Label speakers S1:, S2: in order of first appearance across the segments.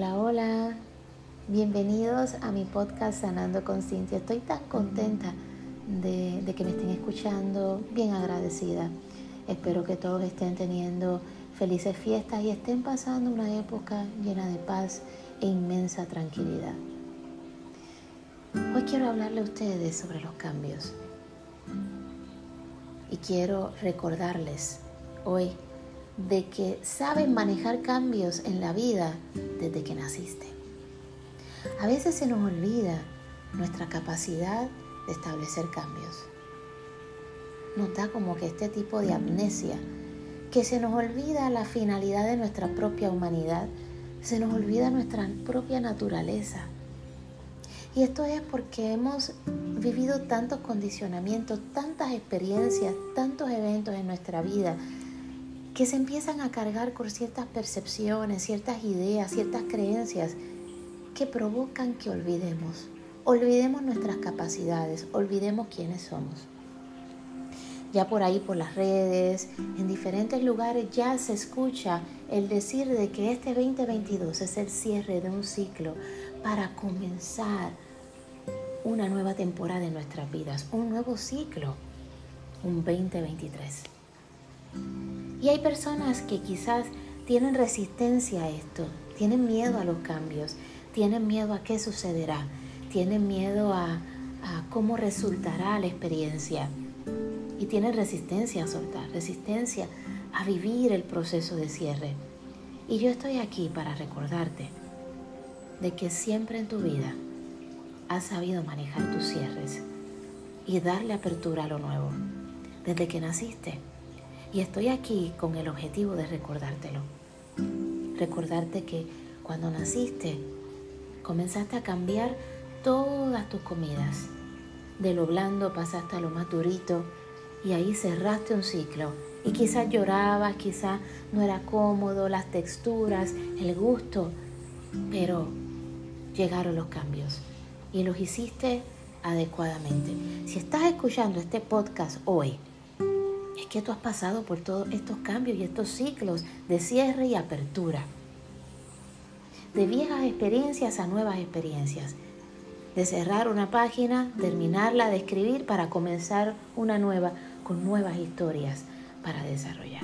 S1: Hola, hola. Bienvenidos a mi podcast Sanando con Cintia. Estoy tan contenta de, de, que me estén escuchando, bien agradecida. Espero que todos estén teniendo felices fiestas y estén pasando una época llena de paz e inmensa tranquilidad. Hoy quiero hablarle a ustedes sobre los cambios. Y quiero recordarles hoy de que saben manejar cambios en la vida desde que naciste. A veces se nos olvida nuestra capacidad de establecer cambios. Nos da como que este tipo de amnesia, que se nos olvida la finalidad de nuestra propia humanidad, se nos olvida nuestra propia naturaleza. Y esto es porque hemos vivido tantos condicionamientos, tantas experiencias, tantos eventos en nuestra vida, que se empiezan a cargar con ciertas percepciones, ciertas ideas, ciertas creencias que provocan que olvidemos. Olvidemos nuestras capacidades, olvidemos quiénes somos. Ya por ahí, por las redes, en diferentes lugares ya se escucha el decir de que este 2022 es el cierre de un ciclo para comenzar una nueva temporada en nuestras vidas, un nuevo ciclo, un 2023. Y hay personas que quizás tienen resistencia a esto, tienen miedo a los cambios, tienen miedo a qué sucederá, tienen miedo a, cómo resultará la experiencia y tienen resistencia a soltar, resistencia a vivir el proceso de cierre. Y yo estoy aquí para recordarte de que siempre en tu vida has sabido manejar tus cierres y darle apertura a lo nuevo. Desde que naciste, y estoy aquí con el objetivo de recordártelo. Recordarte que cuando naciste comenzaste a cambiar todas tus comidas. De lo blando pasaste a lo más durito y ahí cerraste un ciclo. Y quizás llorabas, quizás no era cómodo, las texturas, el gusto, pero llegaron los cambios y los hiciste adecuadamente. Si estás escuchando este podcast hoy, es que tú has pasado por todos estos cambios y estos ciclos de cierre y apertura. De viejas experiencias a nuevas experiencias. De cerrar una página, terminarla de escribir para comenzar una nueva con nuevas historias para desarrollar.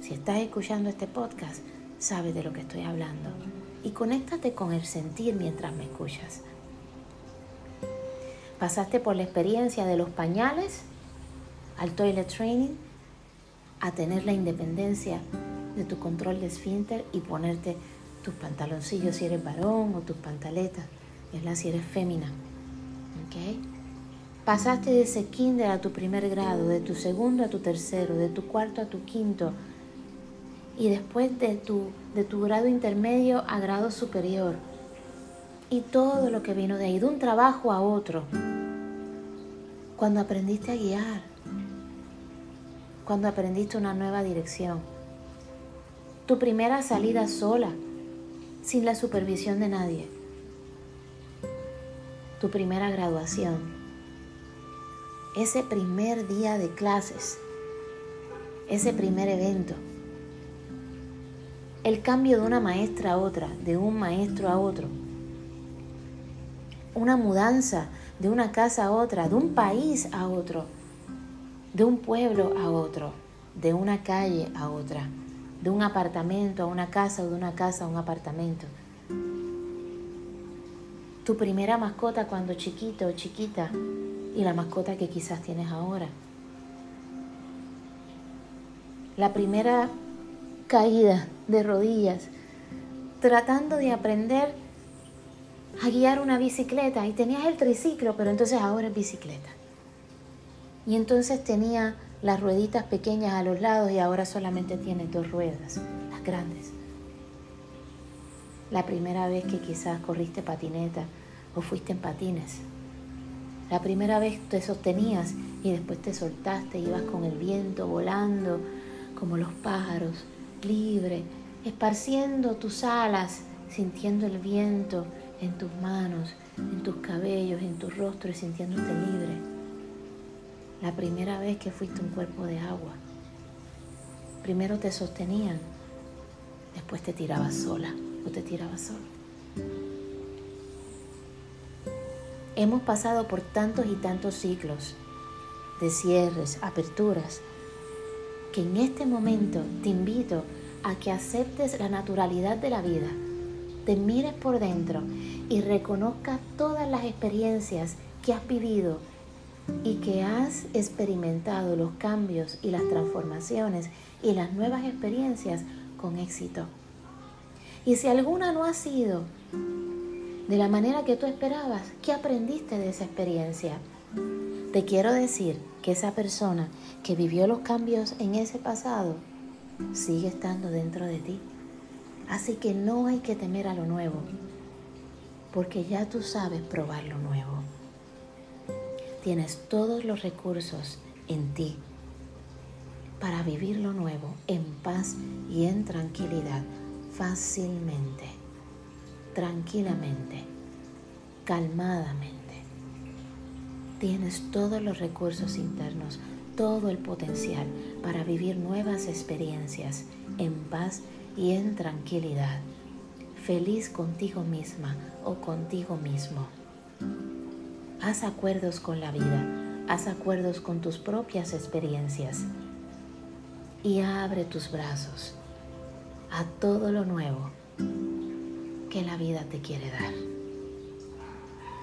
S1: Si estás escuchando este podcast, sabes de lo que estoy hablando y conéctate con el sentir mientras me escuchas. Pasaste por la experiencia de los pañales al toilet training, a tener la independencia de tu control de esfínter y ponerte tus pantaloncillos si eres varón o tus pantaletas, ¿verdad? Si eres fémina. ¿Okay? Pasaste de ese kinder a tu primer grado, de tu segundo a tu tercero, de tu cuarto a tu quinto y después de tu, de tu grado intermedio a grado superior y todo lo que vino de ahí, de un trabajo a otro. Cuando aprendiste a guiar, cuando aprendiste una nueva dirección. Tu primera salida sola, sin la supervisión de nadie. Tu primera graduación. Ese primer día de clases. Ese primer evento. El cambio de una maestra a otra, de un maestro a otro. Una mudanza de una casa a otra, de un país a otro de un pueblo a otro, de una calle a otra, de un apartamento a una casa o de una casa a un apartamento. Tu primera mascota cuando chiquito o chiquita y la mascota que quizás tienes ahora. La primera caída de rodillas, tratando de aprender a guiar una bicicleta y tenías el triciclo, pero entonces ahora es bicicleta. Y entonces tenía las rueditas pequeñas a los lados y ahora solamente tiene dos ruedas, las grandes. La primera vez que quizás corriste patineta o fuiste en patines. La primera vez te sostenías y después te soltaste, ibas con el viento volando como los pájaros, libre, esparciendo tus alas, sintiendo el viento en tus manos, en tus cabellos, en tu rostro y sintiéndote libre la primera vez que fuiste un cuerpo de agua. Primero te sostenían, después te tirabas sola. o te tiraba solo. Hemos pasado por tantos y tantos ciclos de cierres, aperturas, que en este momento te invito a que aceptes la naturalidad de la vida, te mires por dentro y reconozcas todas las experiencias que has vivido y que has experimentado los cambios y las transformaciones y las nuevas experiencias con éxito. Y si alguna no ha sido de la manera que tú esperabas, ¿qué aprendiste de esa experiencia? Te quiero decir que esa persona que vivió los cambios en ese pasado sigue estando dentro de ti. Así que no hay que temer a lo nuevo, porque ya tú sabes probar lo nuevo. Tienes todos los recursos en ti para vivir lo nuevo en paz y en tranquilidad fácilmente, tranquilamente, calmadamente. Tienes todos los recursos internos, todo el potencial para vivir nuevas experiencias en paz y en tranquilidad, feliz contigo misma o contigo mismo. Haz acuerdos con la vida, haz acuerdos con tus propias experiencias y abre tus brazos a todo lo nuevo que la vida te quiere dar.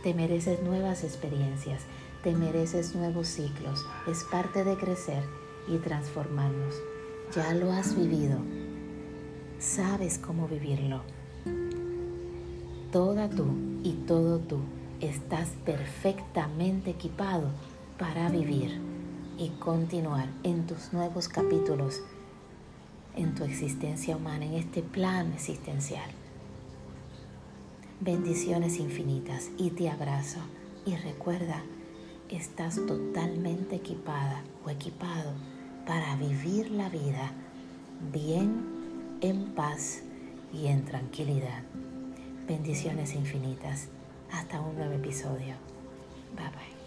S1: Te mereces nuevas experiencias, te mereces nuevos ciclos, es parte de crecer y transformarnos. Ya lo has vivido, sabes cómo vivirlo. Toda tú y todo tú estás perfectamente equipado para vivir y continuar en tus nuevos capítulos en tu existencia humana, en este plano existencial. Bendiciones infinitas y te abrazo y recuerda estás totalmente equipada o equipado para vivir la vida bien, en paz y en tranquilidad. Bendiciones infinitas. Hasta un nuevo episodio. Bye bye.